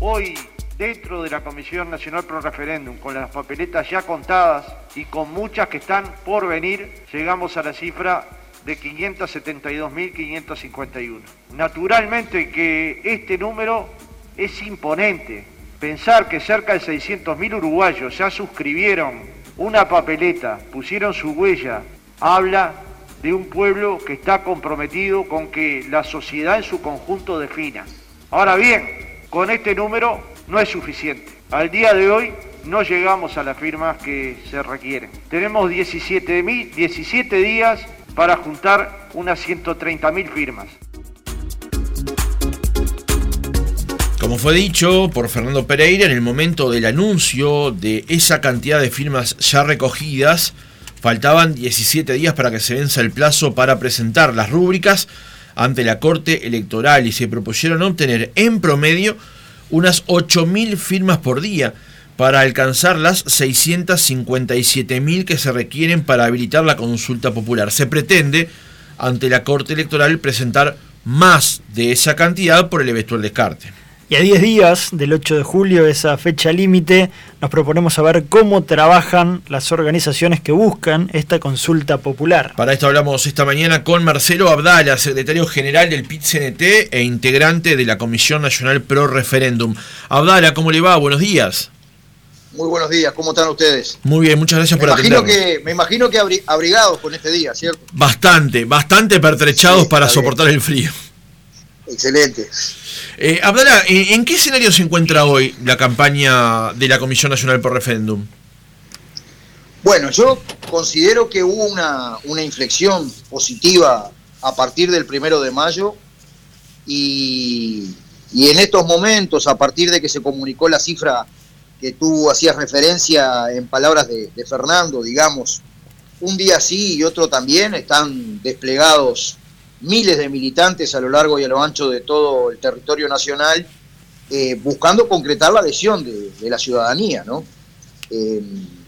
Hoy, dentro de la Comisión Nacional Pro Referéndum, con las papeletas ya contadas y con muchas que están por venir, llegamos a la cifra de 572.551. Naturalmente que este número es imponente. Pensar que cerca de 600.000 uruguayos ya suscribieron una papeleta, pusieron su huella, habla de un pueblo que está comprometido con que la sociedad en su conjunto defina. Ahora bien, con este número no es suficiente. Al día de hoy no llegamos a las firmas que se requieren. Tenemos 17, 17 días para juntar unas 130.000 firmas. Como fue dicho por Fernando Pereira, en el momento del anuncio de esa cantidad de firmas ya recogidas, faltaban 17 días para que se venza el plazo para presentar las rúbricas ante la Corte Electoral y se propusieron obtener en promedio unas 8.000 firmas por día para alcanzar las 657.000 que se requieren para habilitar la consulta popular. Se pretende, ante la Corte Electoral, presentar más de esa cantidad por el eventual descarte. Y a 10 días del 8 de julio, esa fecha límite, nos proponemos saber cómo trabajan las organizaciones que buscan esta consulta popular. Para esto hablamos esta mañana con Marcelo Abdala, secretario general del PIT-CNT e integrante de la Comisión Nacional Pro Referéndum. Abdala, ¿cómo le va? Buenos días. Muy buenos días, ¿cómo están ustedes? Muy bien, muchas gracias por atendernos. Que, me imagino que abrigados con este día, ¿cierto? Bastante, bastante pertrechados para soportar el frío. Excelente. Eh, Abdala, ¿en qué escenario se encuentra hoy la campaña de la Comisión Nacional por Referéndum? Bueno, yo considero que hubo una, una inflexión positiva a partir del primero de mayo y, en estos momentos, a partir de que se comunicó la cifra que tú hacías referencia en palabras de, Fernando, digamos, un día sí y otro también, están desplegados miles de militantes a lo largo y a lo ancho de todo el territorio nacional, eh, buscando concretar la adhesión de, la ciudadanía. ¿no? Eh,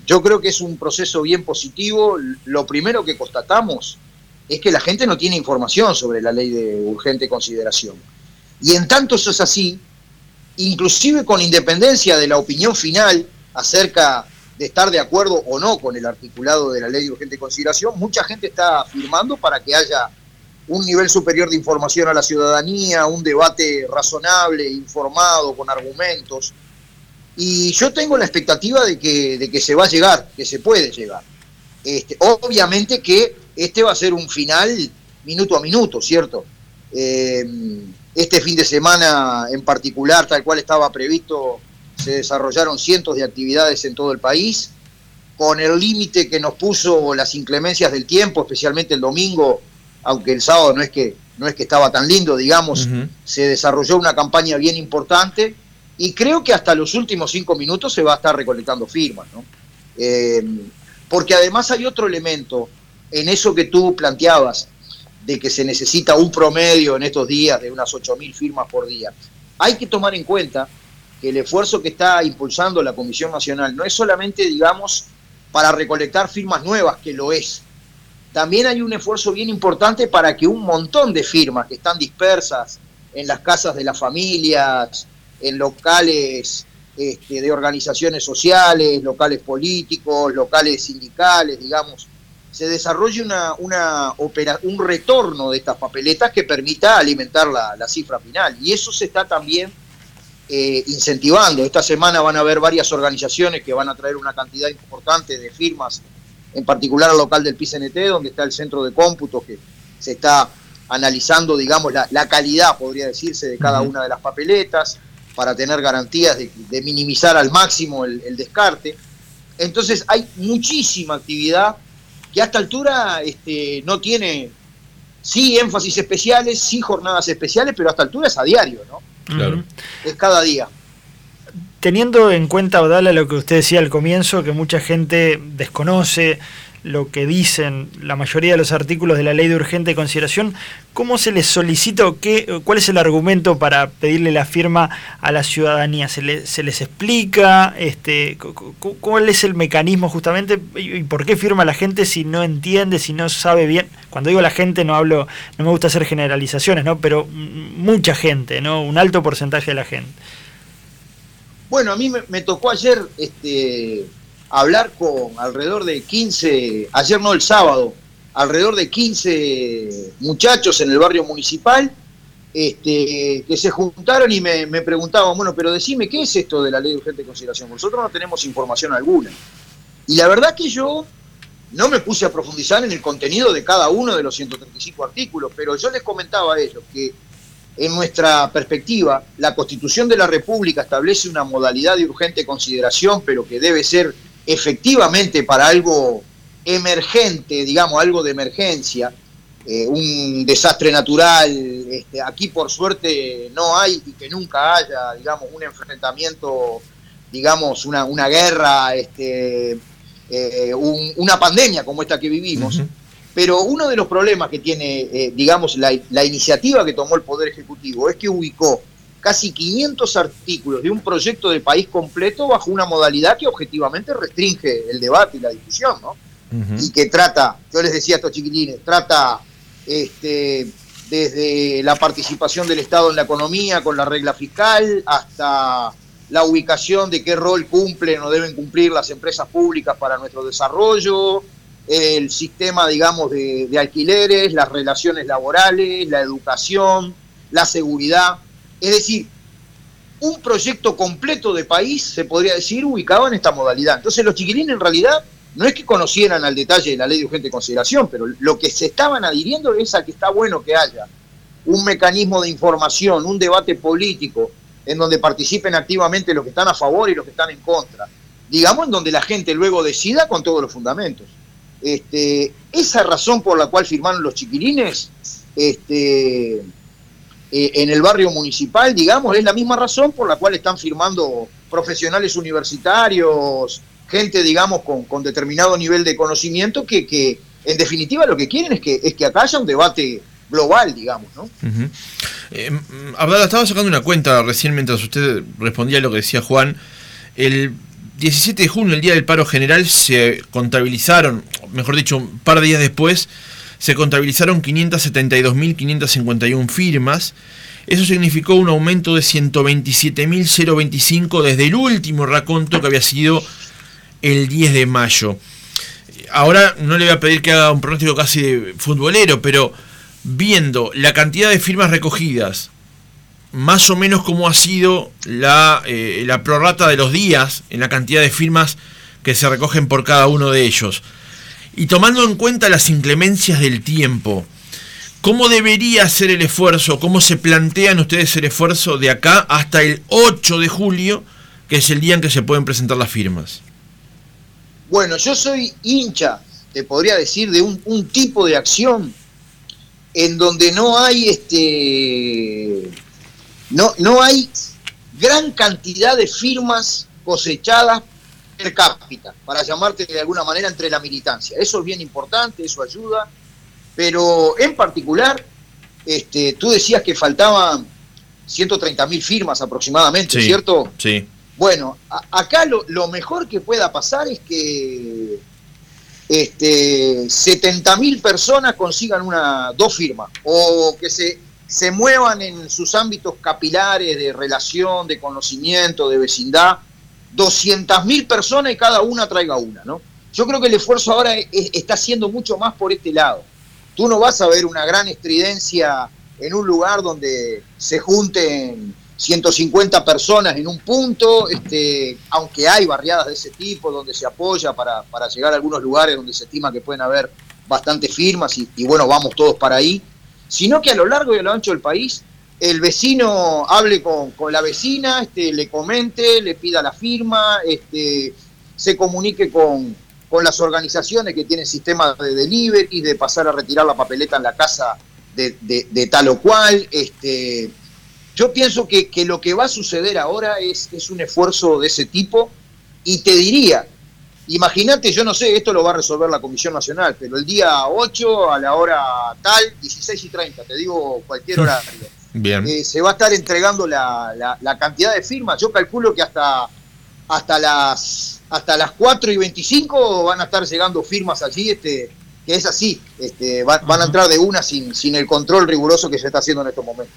yo creo que es un proceso bien positivo. Lo primero que constatamos es que la gente no tiene información sobre la ley de urgente consideración. Y en tanto eso es así, inclusive con independencia de la opinión final acerca de estar de acuerdo o no con el articulado de la ley de urgente consideración, mucha gente está afirmando para que haya un nivel superior de información a la ciudadanía, un debate razonable, informado, con argumentos. Y yo tengo la expectativa de que, de que se va a llegar, que se puede llegar. Este, obviamente que este va a ser un final minuto a minuto, ¿cierto? Eh, este fin de semana en particular, tal cual estaba previsto, se desarrollaron cientos de actividades en todo el país, con el límite que nos puso las inclemencias del tiempo, especialmente el domingo, aunque el sábado no es que, no es que estaba tan lindo, digamos, se desarrolló una campaña bien importante y creo que hasta los últimos cinco minutos se va a estar recolectando firmas, ¿no? Eh, porque además hay otro elemento en eso que tú planteabas, de que se necesita un promedio en estos días de unas 8.000 firmas por día. Hay que tomar en cuenta que el esfuerzo que está impulsando la Comisión Nacional no es solamente, digamos, para recolectar firmas nuevas, que lo es. También hay un esfuerzo bien importante para que un montón de firmas que están dispersas en las casas de las familias, en locales este, de organizaciones sociales, locales políticos, locales sindicales, digamos, se desarrolle una, un retorno de estas papeletas que permita alimentar la, cifra final. Y eso se está también eh, incentivando. Esta semana van a haber varias organizaciones que van a traer una cantidad importante de firmas, en particular al local del PCNT, donde está el centro de cómputo que se está analizando, digamos, la, calidad, podría decirse, de cada una de las papeletas, para tener garantías de, minimizar al máximo el descarte. Entonces hay muchísima actividad que a esta altura este, no tiene, sí, énfasis especiales, sí, jornadas especiales, pero a esta altura es a diario, ¿no? Claro. Es cada día. Teniendo en cuenta, Odala, lo que usted decía al comienzo, que mucha gente desconoce lo que dicen la mayoría de los artículos de la ley de urgente consideración, ¿cómo se les solicita o qué, cuál es el argumento para pedirle la firma a la ciudadanía? ¿Se, les explica este, cuál es el mecanismo justamente y por qué firma la gente si no entiende, si no sabe bien? Cuando digo la gente no hablo, no me gusta hacer generalizaciones, ¿no? pero mucha gente, ¿no? un alto porcentaje de la gente. Bueno, a mí me, tocó ayer este, hablar con alrededor de 15, ayer no el sábado, alrededor de 15 muchachos en el barrio municipal este, que se juntaron y me, preguntaban, bueno, pero decime, ¿qué es esto de la ley de urgente consideración? Nosotros no tenemos información alguna. Y la verdad que yo no me puse a profundizar en el contenido de cada uno de los 135 artículos, pero yo les comentaba a ellos que en nuestra perspectiva, la Constitución de la República establece una modalidad de urgente consideración, pero que debe ser efectivamente para algo emergente, digamos, algo de emergencia, eh, un desastre natural, este, aquí por suerte no hay y que nunca haya, digamos, un enfrentamiento, digamos, una, guerra, este, eh, una pandemia como esta que vivimos. Pero uno de los problemas que tiene, eh, digamos, la, la iniciativa que tomó el Poder Ejecutivo es que ubicó casi 500 artículos de un proyecto de país completo bajo una modalidad que objetivamente restringe el debate y la discusión, ¿no? Y que trata, yo les decía a estos chiquilines, trata este, desde la participación del Estado en la economía con la regla fiscal hasta la ubicación de qué rol cumplen o deben cumplir las empresas públicas para nuestro desarrollo, el sistema, digamos, de, alquileres, las relaciones laborales, la educación, la seguridad. Es decir, un proyecto completo de país, se podría decir, ubicado en esta modalidad. Entonces los chiquilines en realidad no es que conocieran al detalle de la ley de urgente consideración, pero lo que se estaban adhiriendo es a que está bueno que haya un mecanismo de información, un debate político, en donde participen activamente los que están a favor y los que están en contra. Digamos, en donde la gente luego decida con todos los fundamentos. Este, esa razón por la cual firmaron los chiquilines este, eh, en el barrio municipal, digamos, es la misma razón por la cual están firmando profesionales universitarios, gente, digamos, con, determinado nivel de conocimiento que, que, en definitiva lo que quieren es que, es que acá haya un debate global, digamos, ¿no? Eh, estaba sacando una cuenta recién mientras usted respondía a lo que decía Juan. El 17 de junio, el día del paro general, se contabilizaron, mejor dicho, un par de días después, se contabilizaron 572.551 firmas. Eso significó un aumento de 127.025 desde el último raconto que había sido el 10 de mayo. Ahora no le voy a pedir que haga un pronóstico casi de futbolero, pero viendo la cantidad de firmas recogidas, más o menos cómo ha sido la, eh, la prorrata de los días en la cantidad de firmas que se recogen por cada uno de ellos. Y tomando en cuenta las inclemencias del tiempo, ¿cómo debería ser el esfuerzo? ¿Cómo se plantean ustedes el esfuerzo de acá hasta el 8 de julio, que es el día en que se pueden presentar las firmas? Bueno, yo soy hincha, te podría decir, de un, un tipo de acción en donde no hay este no, no hay gran cantidad de firmas cosechadas cápita, para llamarte de alguna manera entre la militancia. Eso es bien importante, eso ayuda, pero en particular, este, tú decías que faltaban 130 mil firmas aproximadamente, ¿cierto? Sí. Bueno, acá lo, lo, mejor que pueda pasar es que este, 70 mil personas consigan una, dos firmas, o que se se muevan en sus ámbitos capilares de relación, de conocimiento, de vecindad, 200.000 personas y cada una traiga una, ¿no? Yo creo que el esfuerzo ahora está siendo mucho más por este lado. Tú no vas a ver una gran estridencia en un lugar donde se junten 150 personas en un punto, este, aunque hay barriadas de ese tipo donde se apoya para, llegar a algunos lugares donde se estima que pueden haber bastantes firmas y, y bueno, vamos todos para ahí sino que a lo largo y a lo ancho del país el vecino hable con, la vecina, este, le comente, le pida la firma, este, se comunique con, las organizaciones que tienen sistemas de delivery, de pasar a retirar la papeleta en la casa de, tal o cual. Este, yo pienso que, lo que va a suceder ahora es, es un esfuerzo de ese tipo y te diría, Imagínate, yo no sé, esto lo va a resolver la Comisión Nacional, pero el día 8 a la hora tal, 16 y 30, te digo cualquier horario. Bien. Eh, se va a estar entregando la, la, cantidad de firmas. Yo calculo que hasta, hasta, las, hasta las 4 y 25 van a estar llegando firmas allí, este, que es así, este, van a entrar de una sin, sin el control riguroso que se está haciendo en estos momentos.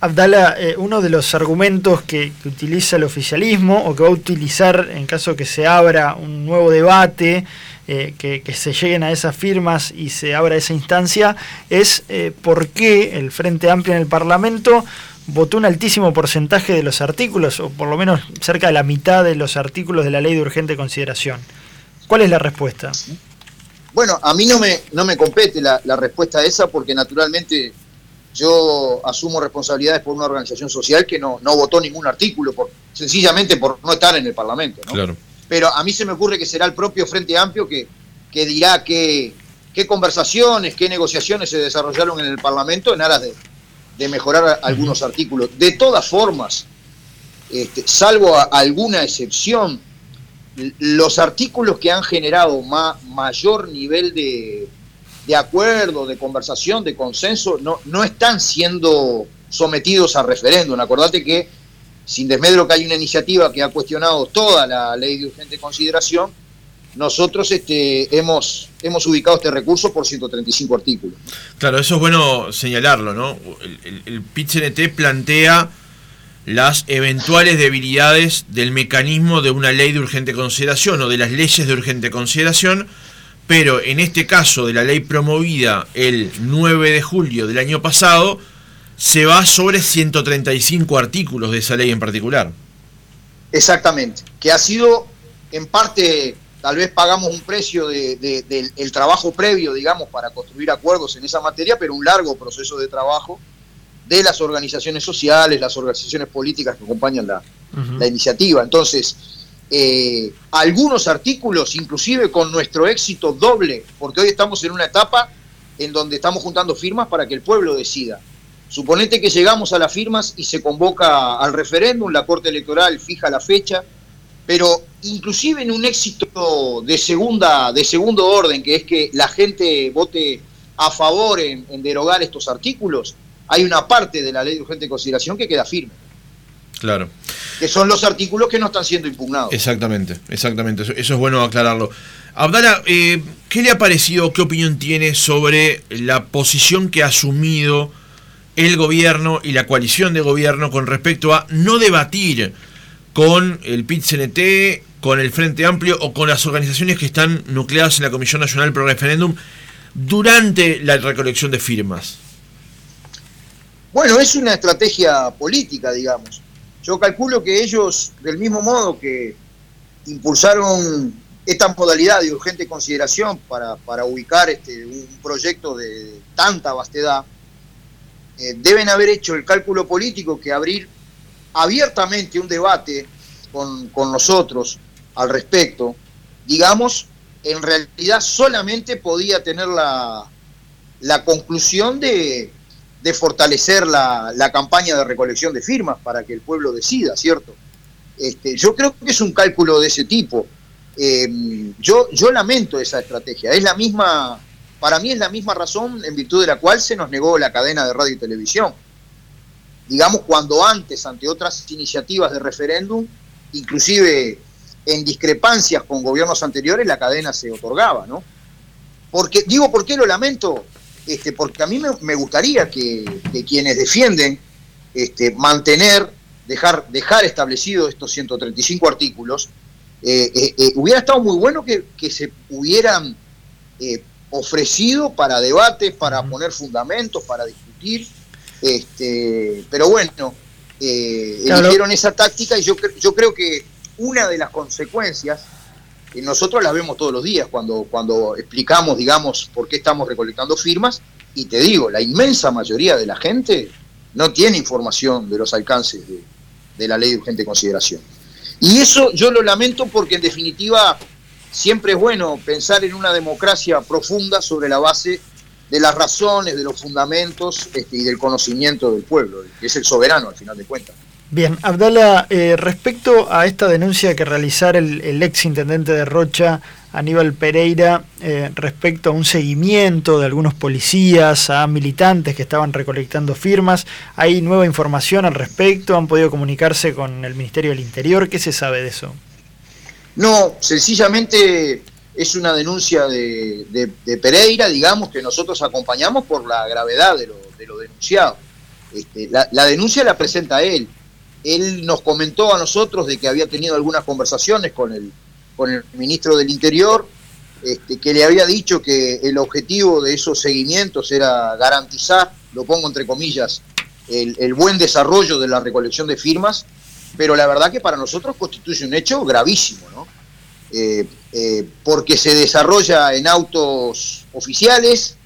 Abdala, eh, uno de los argumentos que, utiliza el oficialismo o que va a utilizar en caso que se abra un nuevo debate, eh, que, se lleguen a esas firmas y se abra esa instancia, es eh, por qué el Frente Amplio en el Parlamento votó un altísimo porcentaje de los artículos, o por lo menos cerca de la mitad de los artículos de la ley de urgente consideración. ¿Cuál es la respuesta? Bueno, a mí no me, no me compete la, la respuesta a esa porque naturalmente yo asumo responsabilidades por una organización social que no, no votó ningún artículo, por, sencillamente por no estar en el Parlamento. Claro. Pero a mí se me ocurre que será el propio Frente Amplio que, que dirá qué, qué conversaciones, qué negociaciones se desarrollaron en el Parlamento en aras de, de mejorar algunos artículos. De todas formas, este, salvo alguna excepción, los artículos que han generado mayor nivel de, de, acuerdo, de conversación, de consenso, no, no están siendo sometidos a referéndum. Acordate que, sin desmedro que hay una iniciativa que ha cuestionado toda la ley de urgente consideración, nosotros este, hemos, hemos ubicado este recurso por 135 artículos. Claro, eso es bueno señalarlo, ¿no? El, el, plantea las eventuales debilidades del mecanismo de una ley de urgente consideración o de las leyes de urgente consideración, pero en este caso de la ley promovida el 9 de julio del año pasado, se va sobre 135 artículos de esa ley en particular. Exactamente, que ha sido en parte, tal vez pagamos un precio del trabajo previo, digamos, para construir acuerdos en esa materia, pero un largo proceso de trabajo de las organizaciones sociales, las organizaciones políticas que acompañan la, iniciativa. Entonces, eh, algunos artículos, inclusive con nuestro éxito doble, porque hoy estamos en una etapa en donde estamos juntando firmas para que el pueblo decida. Suponete que llegamos a las firmas y se convoca al referéndum, la Corte Electoral fija la fecha, pero inclusive en un éxito de segunda, de segundo orden, que es que la gente vote a favor en derogar estos artículos, hay una parte de la ley de urgente consideración que queda firme. Claro. Que son los artículos que no están siendo impugnados. Exactamente, exactamente. Eso, es bueno aclararlo. Abdala, eh, ¿qué le ha parecido, qué opinión tiene sobre la posición que ha asumido el gobierno y la coalición de gobierno con respecto a no debatir con el PIT-CNT, con el Frente Amplio o con las organizaciones que están nucleadas en la Comisión Nacional Pro Referéndum durante la recolección de firmas? Bueno, es una estrategia política, digamos. Yo calculo que ellos, del mismo modo que impulsaron esta modalidad de urgente consideración para, ubicar este, un proyecto de tanta vastedad, eh, deben haber hecho el cálculo político que abrir abiertamente un debate con, con nosotros al respecto, digamos, en realidad solamente podía tener la, la conclusión de, de fortalecer la, campaña de recolección de firmas para que el pueblo decida, ¿cierto? Este, yo creo que es un cálculo de ese tipo. Eh, yo, yo lamento esa estrategia. Es la misma, para mí es la misma razón en virtud de la cual se nos negó la cadena de radio y televisión. Digamos, cuando antes, ante otras iniciativas de referéndum, inclusive en discrepancias con gobiernos anteriores, la cadena se otorgaba, ¿no? Porque, digo, ¿por qué lo lamento? Este, porque a mí me, gustaría que, quienes defienden este, mantener, dejar, dejar establecidos estos 135 artículos, eh, eh, eh, hubiera estado muy bueno que, se hubieran ofrecido para debates, para poner fundamentos, para discutir, este, pero bueno, eligieron esa táctica y yo, yo creo que una de las consecuencias nosotros las vemos todos los días cuando, cuando explicamos, digamos, por qué estamos recolectando firmas. Y te digo, la inmensa mayoría de la gente no tiene información de los alcances de, la ley de urgente consideración. Y eso yo lo lamento porque en definitiva siempre es bueno pensar en una democracia profunda sobre la base de las razones, de los fundamentos este, y del conocimiento del pueblo, que es el soberano al final de cuentas. Bien, Abdala, eh, respecto a esta denuncia que realizara el, ex intendente de Rocha, Aníbal Pereira, eh, respecto a un seguimiento de algunos policías, a militantes que estaban recolectando firmas, ¿hay nueva información al respecto? ¿Han podido comunicarse con el Ministerio del Interior? ¿Qué se sabe de eso? No, sencillamente es una denuncia de, Pereira, digamos, que nosotros acompañamos por la gravedad de lo, denunciado. Este, la, denuncia la presenta él. Él nos comentó a nosotros de que había tenido algunas conversaciones con el, con el ministro del Interior, este, que le había dicho que el objetivo de esos seguimientos era garantizar, lo pongo entre comillas, el buen desarrollo de la recolección de firmas, pero la verdad que para nosotros constituye un hecho gravísimo, ¿no? Eh, eh, porque se desarrolla en autos oficiales,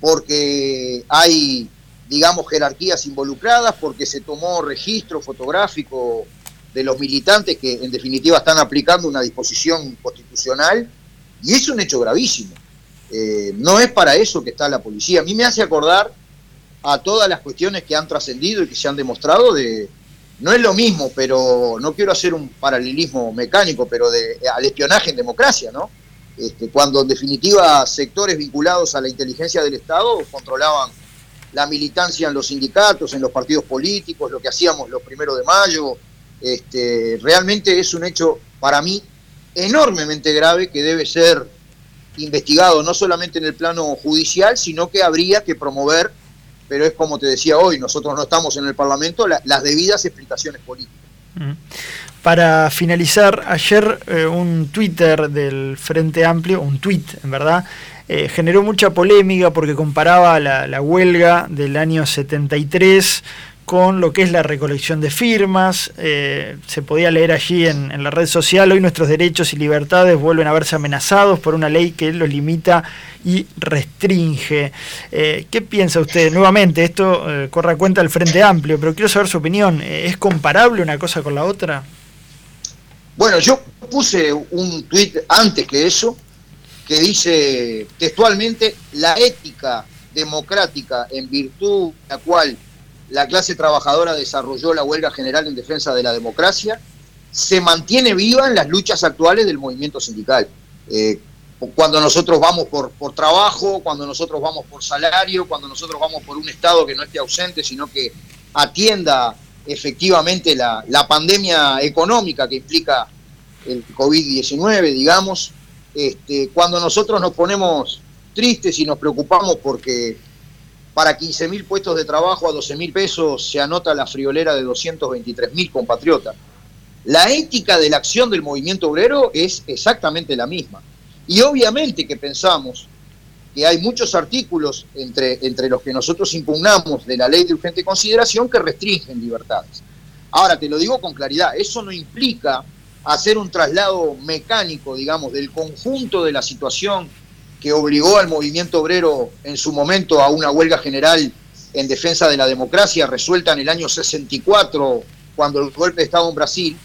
porque hay, digamos, jerarquías involucradas, porque se tomó registro fotográfico de los militantes que en definitiva están aplicando una disposición constitucional, y es un hecho gravísimo. Eh, no es para eso que está la policía. A mí me hace acordar a todas las cuestiones que han trascendido y que se han demostrado de, no es lo mismo, pero no quiero hacer un paralelismo mecánico, pero de, al espionaje en democracia, ¿no? Este, cuando en definitiva sectores vinculados a la inteligencia del Estado controlaban la militancia en los sindicatos, en los partidos políticos, lo que hacíamos los primeros de mayo, este, realmente es un hecho para mí enormemente grave que debe ser investigado no solamente en el plano judicial, sino que habría que promover pero es como te decía hoy, nosotros no estamos en el Parlamento, las debidas explicaciones políticas. Para finalizar, ayer eh, un Twitter del Frente Amplio, un tweet en verdad, eh, generó mucha polémica porque comparaba la, la huelga del año 73 con lo que es la recolección de firmas. Eh, se podía leer allí en, la red social, hoy nuestros derechos y libertades vuelven a verse amenazados por una ley que los limita y restringe. Eh, ¿Qué piensa usted? Nuevamente, esto eh, cuenta del Frente Amplio, pero quiero saber su opinión. ¿Es comparable una cosa con la otra? Bueno, yo puse un tuit antes que eso, que dice textualmente, la ética democrática en virtud de la cual la clase trabajadora desarrolló la huelga general en defensa de la democracia, se mantiene viva en las luchas actuales del movimiento sindical. Eh, cuando nosotros vamos por, por trabajo, cuando nosotros vamos por salario, cuando nosotros vamos por un Estado que no esté ausente, sino que atienda efectivamente la, la pandemia económica que implica el COVID-19, digamos, este, cuando nosotros nos ponemos tristes y nos preocupamos porque para 15 mil puestos de trabajo a 12 mil pesos se anota la friolera de 223 mil compatriotas. La ética de la acción del movimiento obrero es exactamente la misma. Y obviamente que pensamos que hay muchos artículos entre, entre los que nosotros impugnamos de la ley de urgente consideración que restringen libertades. Ahora, te lo digo con claridad, eso no implica hacer un traslado mecánico, digamos, del conjunto de la situación que obligó al movimiento obrero en su momento a una huelga general en defensa de la democracia resuelta en el año 64, cuando el golpe de Estado en Brasil,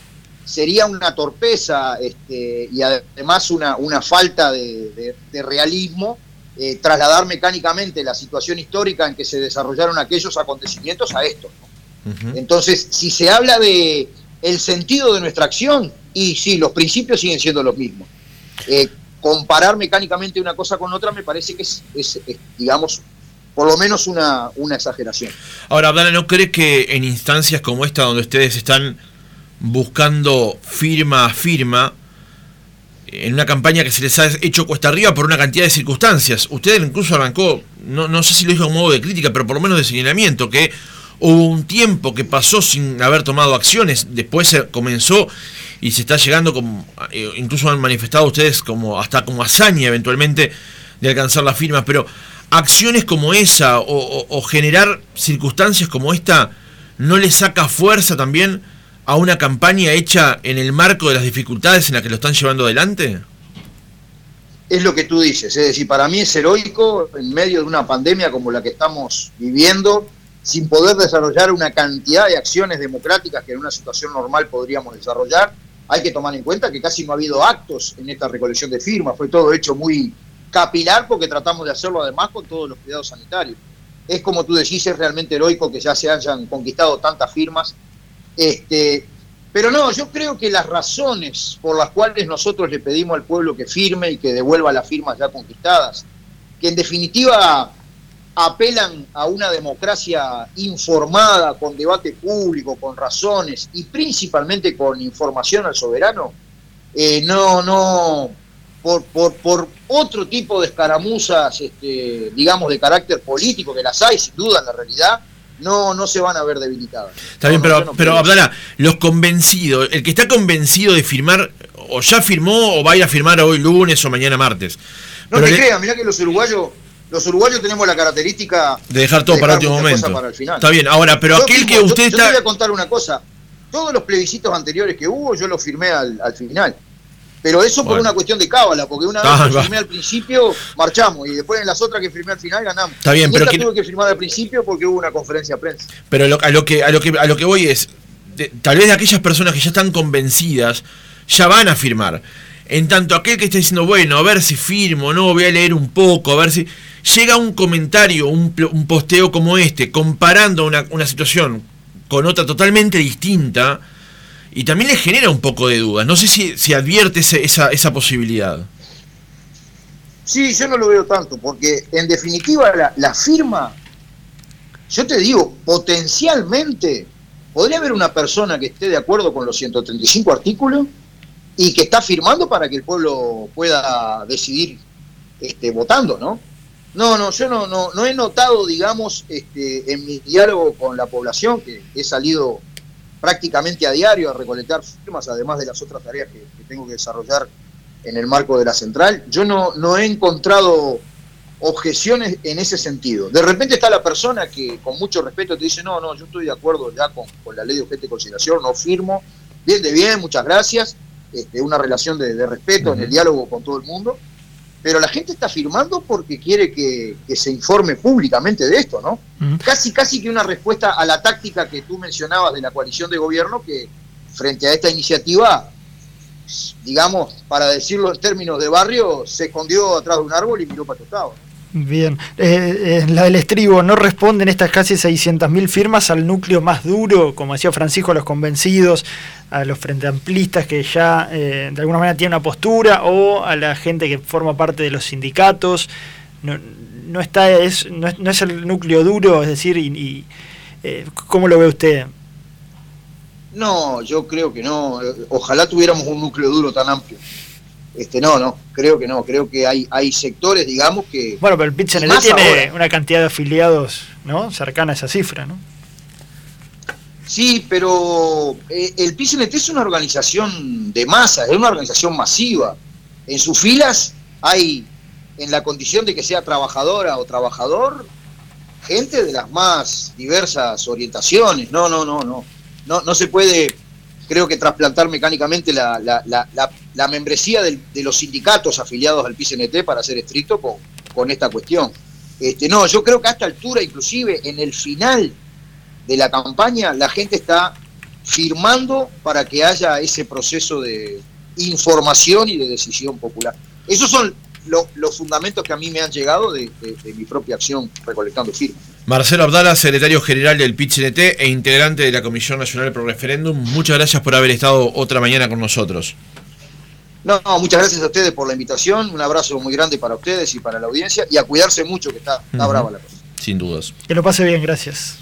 sería una torpeza este, y además una, una falta de, realismo eh, trasladar mecánicamente la situación histórica en que se desarrollaron aquellos acontecimientos a esto. Entonces, si se habla de el sentido de nuestra acción, y sí, los principios siguen siendo los mismos. Eh, comparar mecánicamente una cosa con otra me parece que es, digamos, por lo menos una, una exageración. Ahora, Abdala, ¿no cree que en instancias como esta, donde ustedes están buscando firma a firma, en una campaña que se les ha hecho cuesta arriba por una cantidad de circunstancias, usted incluso arrancó, no, no sé si lo dijo en modo de crítica, pero por lo menos de señalamiento, que hubo un tiempo que pasó sin haber tomado acciones, después se comenzó y se está llegando, como, eh, incluso han manifestado ustedes como hasta como hazaña eventualmente de alcanzar las firmas, pero acciones como esa o, generar circunstancias como esta no le saca fuerza también a una campaña hecha en el marco de las dificultades en las que lo están llevando adelante? Es lo que tú dices, es decir, para mí es heroico en medio de una pandemia como la que estamos viviendo, sin poder desarrollar una cantidad de acciones democráticas que en una situación normal podríamos desarrollar, hay que tomar en cuenta que casi no ha habido actos en esta recolección de firmas, fue todo hecho muy capilar porque tratamos de hacerlo además con todos los cuidados sanitarios. Es como tú decís, es realmente heroico que ya se hayan conquistado tantas firmas. Este, pero no, yo creo que las razones por las cuales nosotros le pedimos al pueblo que firme y que devuelva las firmas ya conquistadas, que en definitiva apelan a una democracia informada, con debate público, con razones y principalmente con información al soberano, eh, no, no, por, por, por otro tipo de escaramuzas, este, digamos, de carácter político, que las hay sin duda en la realidad, no, no se van a ver debilitadas. Está bien, pero, pero Abdala, los convencidos, el que está convencido de firmar, o ya firmó o va a ir a firmar hoy lunes o mañana martes. No te creas, mirá que los uruguayos los uruguayos tenemos la característica de dejar todo para el último momento. Para el final. Está bien, ahora, pero aquel que usted está. Yo te voy a contar una cosa. Todos los plebiscitos anteriores que hubo, yo los firmé al, final. Pero eso por una cuestión de cábala, porque una vez que firmé al principio, marchamos, y después en las otras que firmé al final ganamos. Está bien, pero esta tuve que firmar al principio porque hubo una conferencia de prensa. Pero a lo que a lo que a lo que voy es, tal vez de aquellas personas que ya están convencidas, ya van a firmar. En tanto aquel que está diciendo, bueno, a ver si firmo, no, voy a leer un poco, a ver si llega un comentario, un, posteo como este, comparando una, situación con otra totalmente distinta, y también le genera un poco de duda. No sé si, advierte esa, esa posibilidad. Sí, yo no lo veo tanto, porque en definitiva la, la firma, yo te digo, potencialmente podría haber una persona que esté de acuerdo con los 135 artículos y que está firmando para que el pueblo pueda decidir este, votando, ¿no? No, no, yo no, no, no he notado, digamos, este, en mi diálogo con la población, que he salido prácticamente a diario a recolectar firmas, además de las otras tareas que, tengo que desarrollar en el marco de la central, yo no, no he encontrado objeciones en ese sentido. De repente está la persona que con mucho respeto te dice, no, no, yo estoy de acuerdo ya con, la ley de objeto de consideración, no firmo, bien de bien, muchas gracias, este, una relación de, respeto en el diálogo con todo el mundo, pero la gente está firmando porque quiere que, se informe públicamente de esto, ¿no? Casi, casi que una respuesta a la táctica que tú mencionabas de la coalición de gobierno que frente a esta iniciativa, digamos, para decirlo en términos de barrio, se escondió atrás de un árbol y miró para tu lado. Bien, eh, eh, la del estribo, ¿no responden estas casi 600.000 firmas al núcleo más duro, como decía Francisco, a los convencidos, a los frente amplistas que ya eh, de alguna manera tienen una postura, o a la gente que forma parte de los sindicatos? No, no está, es, no, es, el núcleo duro, es decir, y, ¿cómo lo ve usted? No, yo creo que no. Ojalá tuviéramos un núcleo duro tan amplio. Este, no, no, creo que no, creo que hay, hay sectores, digamos, que... Bueno, pero el pit tiene una cantidad de afiliados, ¿no? Cercana a esa cifra, ¿no? Sí, pero eh, el PICNT es una organización de masa, es una organización masiva. En sus filas hay, en la condición de que sea trabajadora o trabajador, gente de las más diversas orientaciones. No, no, no, no. No, no se puede creo que trasplantar mecánicamente la, la, la, la membresía de los sindicatos afiliados al PCNT, para ser estricto, con, esta cuestión. Este, no, yo creo que a esta altura, inclusive en el final de la campaña, la gente está firmando para que haya ese proceso de información y de decisión popular. Esos son los fundamentos que a mí me han llegado de, mi propia acción recolectando firmas. Marcelo Abdala, secretario general del PIT-CNT e integrante de la Comisión Nacional Pro Referéndum, muchas gracias por haber estado otra mañana con nosotros. No, muchas gracias a ustedes por la invitación, un abrazo muy grande para ustedes y para la audiencia y a cuidarse mucho que está, brava la cosa. Sin dudas. Que lo pase bien, gracias.